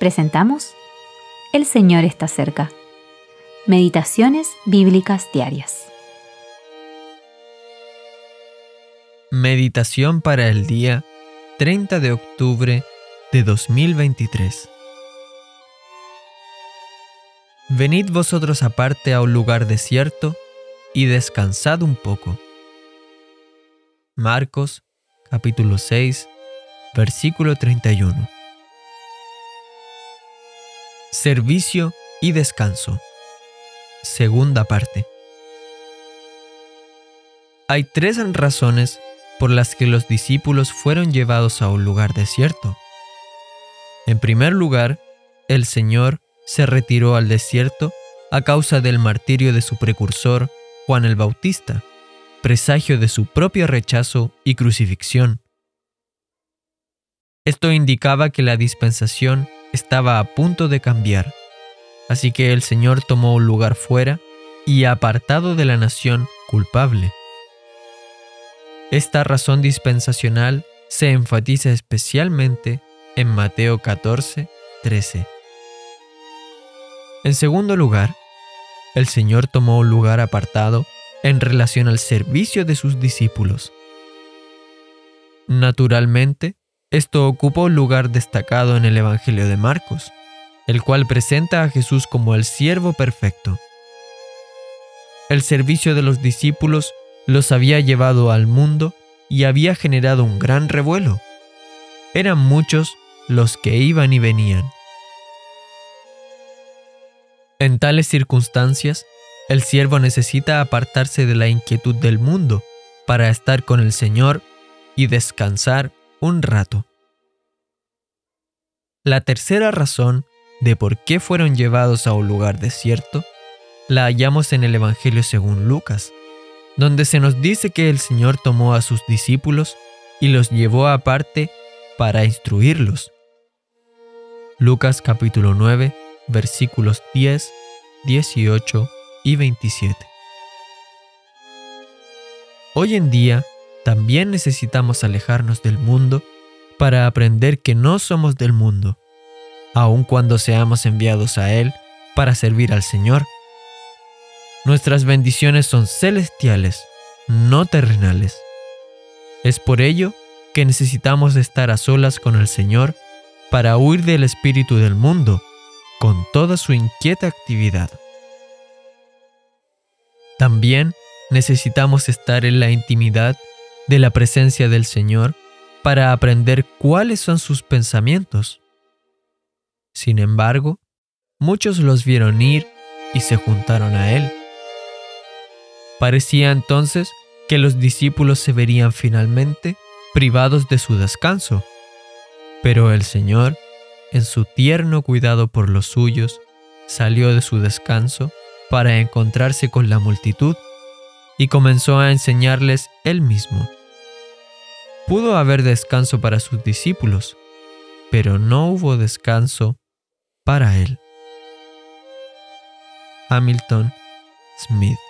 presentamos El Señor está cerca. Meditaciones Bíblicas Diarias. Meditación para el día 30 de octubre de 2023. Venid vosotros aparte a un lugar desierto y descansad un poco. Marcos capítulo 6 versículo 31. Servicio y descanso. Segunda parte. Hay tres razones por las que los discípulos fueron llevados a un lugar desierto. En primer lugar, el Señor se retiró al desierto a causa del martirio de su precursor, Juan el Bautista, presagio de su propio rechazo y crucifixión. Esto indicaba que la dispensación estaba a punto de cambiar, así que el Señor tomó un lugar fuera y apartado de la nación culpable. Esta razón dispensacional se enfatiza especialmente en Mateo 14, 13. En segundo lugar, el Señor tomó un lugar apartado en relación al servicio de sus discípulos. Naturalmente, esto ocupa un lugar destacado en el Evangelio de Marcos, el cual presenta a Jesús como el siervo perfecto. El servicio de los discípulos los había llevado al mundo y había generado un gran revuelo. Eran muchos los que iban y venían. En tales circunstancias, el siervo necesita apartarse de la inquietud del mundo para estar con el Señor y descansar un rato. La tercera razón de por qué fueron llevados a un lugar desierto la hallamos en el Evangelio según Lucas, donde se nos dice que el Señor tomó a sus discípulos y los llevó aparte para instruirlos. Lucas capítulo 9, versículos 10, 18 y 27. Hoy en día también necesitamos alejarnos del mundo para aprender que no somos del mundo, aun cuando seamos enviados a Él para servir al Señor. Nuestras bendiciones son celestiales, no terrenales. Es por ello que necesitamos estar a solas con el Señor para huir del espíritu del mundo con toda su inquieta actividad. También necesitamos estar en la intimidad de la presencia del Señor para aprender cuáles son sus pensamientos. Sin embargo, muchos los vieron ir y se juntaron a Él. Parecía entonces que los discípulos se verían finalmente privados de su descanso. Pero el Señor, en su tierno cuidado por los suyos, salió de su descanso para encontrarse con la multitud y comenzó a enseñarles él mismo. Pudo haber descanso para sus discípulos, pero no hubo descanso para él. Hamilton Smith